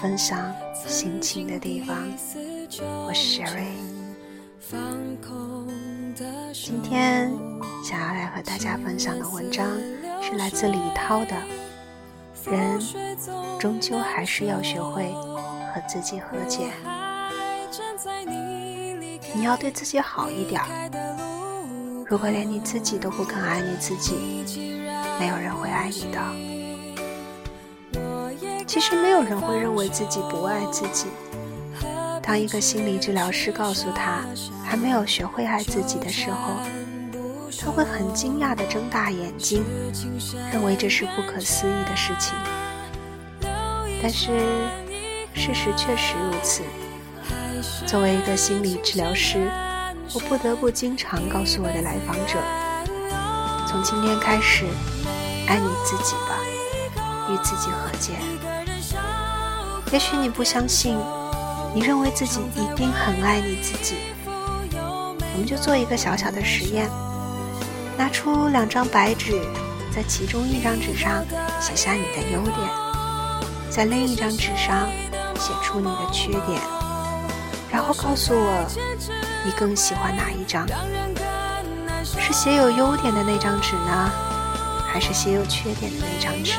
分享心情的地方。我是 Sherry，今天想要来和大家分享的文章是来自李涛的。人终究还是要学会和自己和解。你要对自己好一点。如果连你自己都不肯爱你自己，没有人会爱你的。其实没有人会认为自己不爱自己。当一个心理治疗师告诉他还没有学会爱自己的时候，他会很惊讶地睁大眼睛，认为这是不可思议的事情。但是事实确实如此。作为一个心理治疗师，我不得不经常告诉我的来访者：从今天开始，爱你自己吧，与自己和解。也许你不相信，你认为自己一定很爱你自己。我们就做一个小小的实验。拿出两张白纸，在其中一张纸上写下你的优点，在另一张纸上写出你的缺点，然后告诉我你更喜欢哪一张？是写有优点的那张纸呢，还是写有缺点的那张纸？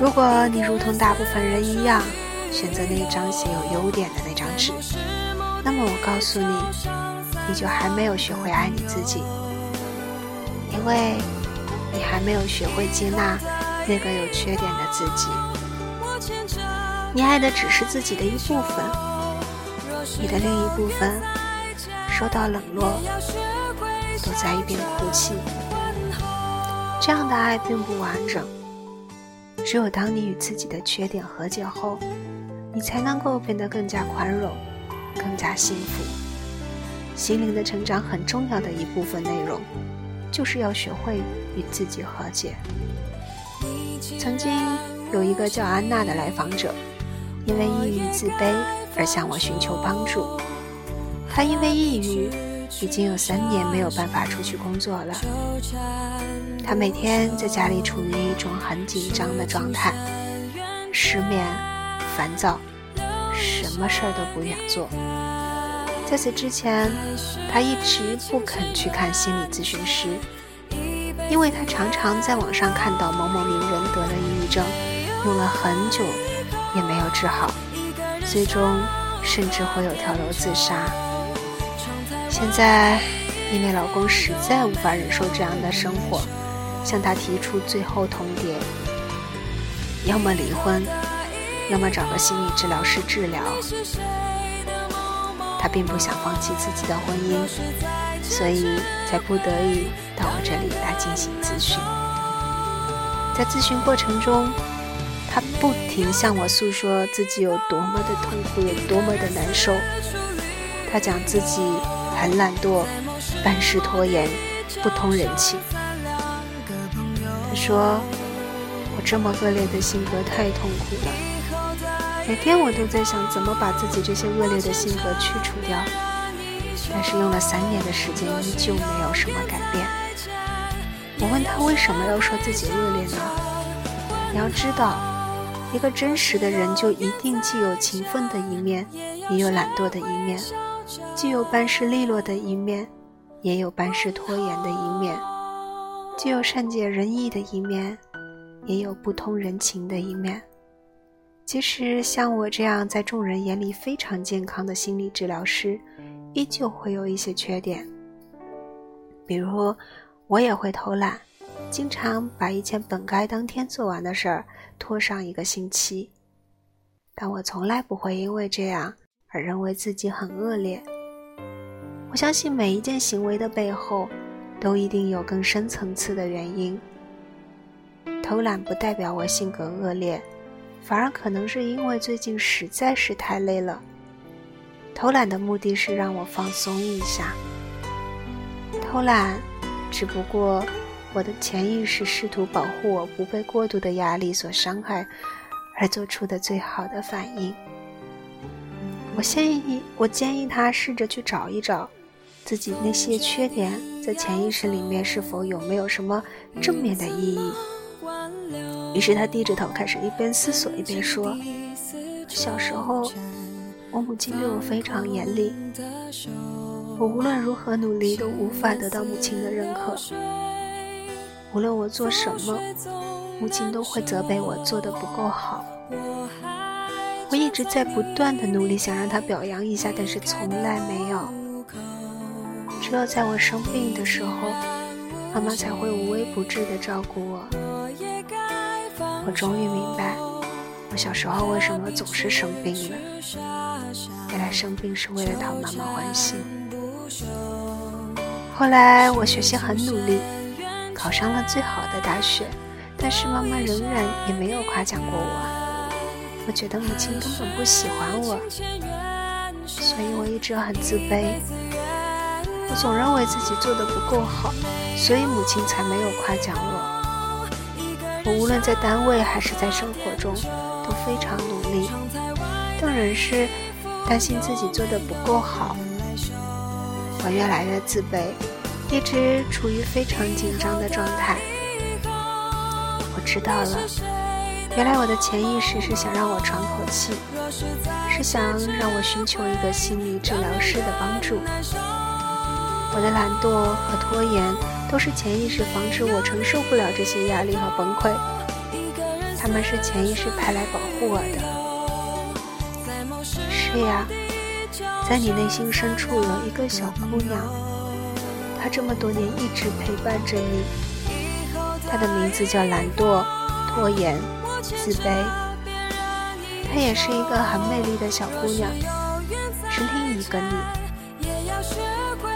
如果你如同大部分人一样选择那张写有优点的那张纸，那么我告诉你。你就还没有学会爱你自己，因为你还没有学会接纳那个有缺点的自己。你爱的只是自己的一部分，你的另一部分受到冷落，躲在一边哭泣。这样的爱并不完整。只有当你与自己的缺点和解后，你才能够变得更加宽容，更加幸福。心灵的成长很重要的一部分内容，就是要学会与自己和解。曾经有一个叫安娜的来访者，因为抑郁自卑而向我寻求帮助。她因为抑郁，已经有三年没有办法出去工作了。他每天在家里处于一种很紧张的状态，失眠、烦躁，什么事儿都不想做。在此之前，他一直不肯去看心理咨询师，因为他常常在网上看到某某名人得了抑郁症，用了很久也没有治好，最终甚至会有跳楼自杀。现在，因为老公实在无法忍受这样的生活，向她提出最后通牒：要么离婚，要么找个心理治疗师治疗。她并不想放弃自己的婚姻，所以才不得已到我这里来进行咨询。在咨询过程中，她不停向我诉说自己有多么的痛苦，有多么的难受。她讲自己很懒惰，办事拖延，不通人情。他说：“我这么恶劣的性格太痛苦了。”每天我都在想怎么把自己这些恶劣的性格去除掉，但是用了三年的时间依旧没有什么改变。我问他为什么要说自己恶劣呢？你要知道，一个真实的人就一定既有勤奋的一面，也有懒惰的一面；既有办事利落的一面，也有办事拖延的一面；既有善解人意的一面，也有不通人情的一面。其实，像我这样在众人眼里非常健康的心理治疗师，依旧会有一些缺点。比如，我也会偷懒，经常把一件本该当天做完的事儿拖上一个星期。但我从来不会因为这样而认为自己很恶劣。我相信每一件行为的背后，都一定有更深层次的原因。偷懒不代表我性格恶劣。反而可能是因为最近实在是太累了。偷懒的目的是让我放松一下。偷懒，只不过我的潜意识试图保护我不被过度的压力所伤害而做出的最好的反应。我建议你，我建议他试着去找一找自己那些缺点在潜意识里面是否有没有什么正面的意义。于是他低着头开始一边思索一边说：“小时候，我母亲对我非常严厉，我无论如何努力都无法得到母亲的认可。无论我做什么，母亲都会责备我做的不够好。我一直在不断的努力想让他表扬一下，但是从来没有。只有在我生病的时候，妈妈才会无微不至的照顾我。”我终于明白，我小时候为什么总是生病了。原来生病是为了讨妈妈欢心。后来我学习很努力，考上了最好的大学，但是妈妈仍然也没有夸奖过我。我觉得母亲根本不喜欢我，所以我一直很自卑。我总认为自己做的不够好，所以母亲才没有夸奖我。我无论在单位还是在生活中都非常努力，但仍是担心自己做的不够好。我越来越自卑，一直处于非常紧张的状态。我知道了，原来我的潜意识是想让我喘口气，是想让我寻求一个心理治疗师的帮助。我的懒惰和拖延。都是潜意识防止我承受不了这些压力和崩溃，他们是潜意识派来保护我的。是呀，在你内心深处有一个小姑娘，她这么多年一直陪伴着你。她的名字叫懒惰、拖延、自卑。她也是一个很美丽的小姑娘，是另一个你。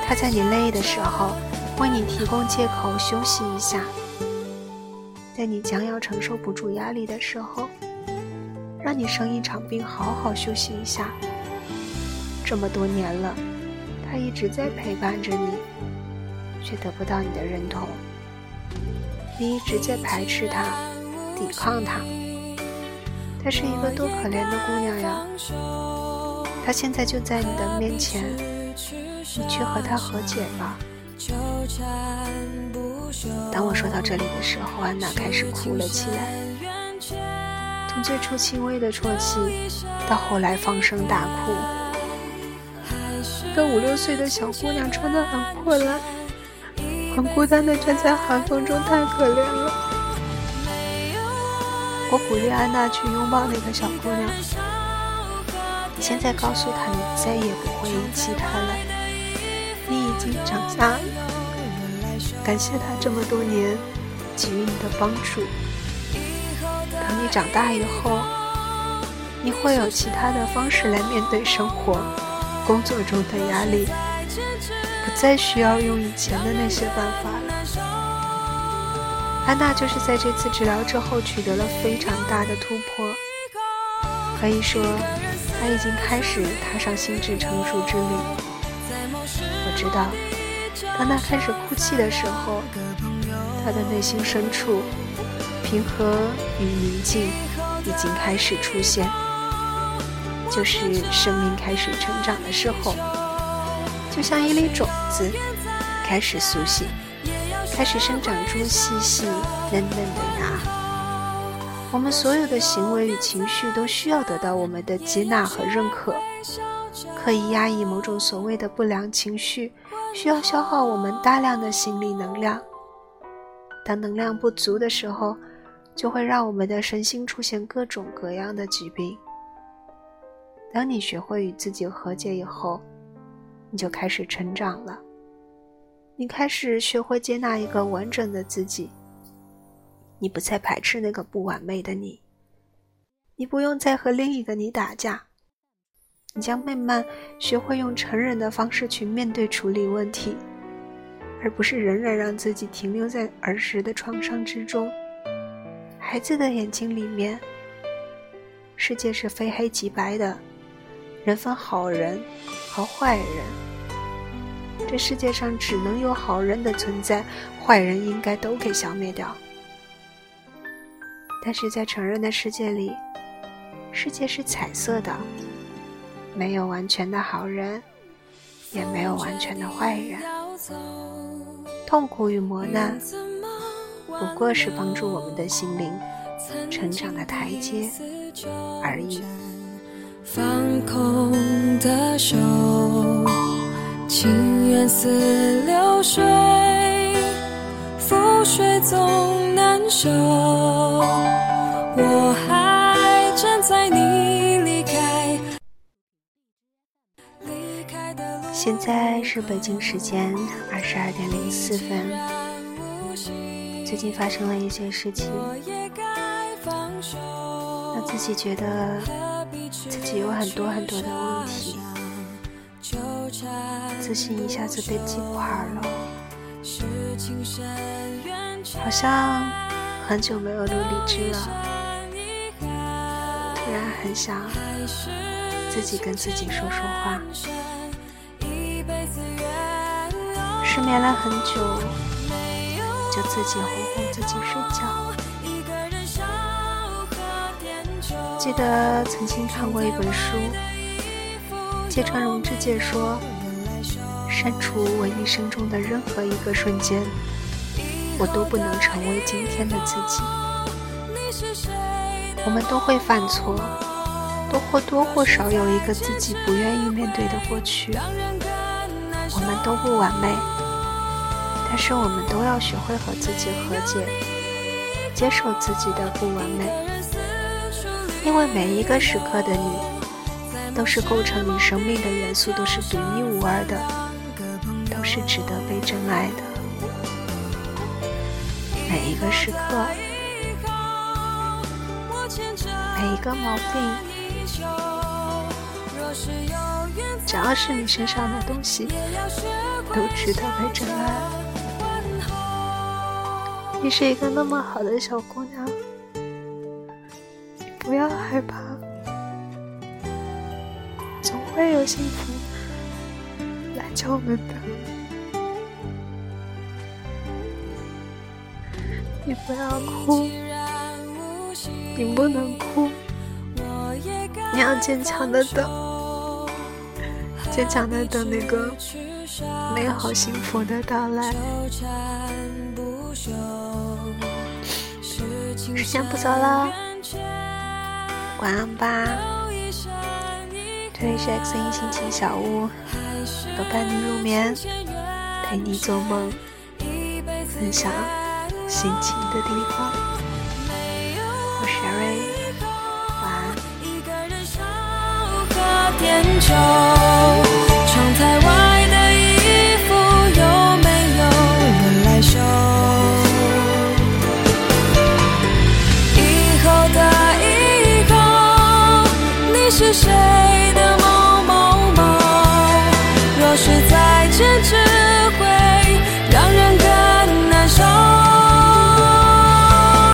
她在你累的时候。为你提供借口休息一下，在你将要承受不住压力的时候，让你生一场病，好好休息一下。这么多年了，她一直在陪伴着你，却得不到你的认同。你一直在排斥她，抵抗他。她是一个多可怜的姑娘呀！她现在就在你的面前，你去和她和解吧。当我说到这里的时候，安娜开始哭了起来。从最初轻微的啜泣，到后来放声大哭。一个五六岁的小姑娘穿得很破烂，很孤单地站在寒风中，太可怜了。我鼓励安娜去拥抱那个小姑娘。现在告诉她，你再也不会遗弃她了。你已经长大了，感谢她这么多年给予你的帮助。等你长大以后，你会有其他的方式来面对生活、工作中的压力，不再需要用以前的那些办法了。安娜就是在这次治疗之后取得了非常大的突破，可以说，她已经开始踏上心智成熟之旅。我知道，当她开始哭泣的时候，她的内心深处平和与宁静已经开始出现，就是生命开始成长的时候，就像一粒种子开始苏醒，开始生长出细细嫩嫩的芽。我们所有的行为与情绪都需要得到我们的接纳和认可。刻意压抑某种所谓的不良情绪，需要消耗我们大量的心理能量。当能量不足的时候，就会让我们的身心出现各种各样的疾病。当你学会与自己和解以后，你就开始成长了。你开始学会接纳一个完整的自己。你不再排斥那个不完美的你。你不用再和另一个你打架。你将慢慢学会用成人的方式去面对处理问题，而不是仍然让自己停留在儿时的创伤之中。孩子的眼睛里面世界是非黑即白的，人分好人和坏人。这世界上只能有好人的存在，坏人应该都给消灭掉。但是在成人的世界里，世界是彩色的，没有完全的好人，也没有完全的坏人。痛苦与磨难，不过是帮助我们的心灵成长的台阶而已。放空的手，情缘似流水，覆水总难收。我还站在你离开。现在是北京时间二十二点零四分。最近发生了一些事情，让自己觉得自己有很多很多的问题，自信一下子被击垮了，好像很久没有录荔枝了，突然很想自己跟自己说说话。失眠了很久，就自己哄哄自己睡觉。记得曾经看过一本书，芥川龙之介说：“删除我一生中的任何一个瞬间，我都不能成为今天的自己。”我们都会犯错，都或多或少有一个自己不愿意面对的过去。我们都不完美，但是我们都要学会和自己和解，接受自己的不完美。因为每一个时刻的你，都是构成你生命的元素，都是独一无二的，都是值得被真爱的。每一个时刻，每一个毛病。只要是你身上的东西，都值得被真爱。你是一个那么好的小姑娘，不要害怕，会有幸福来敲门的。你不要哭，你不能哭，你要坚强的等。坚强的等那个美好幸福的到来。时间不早了，晚安吧。这里是 X 音心情小屋，我伴你入眠，陪你做梦，分享心情的地方。我是瑞，晚安。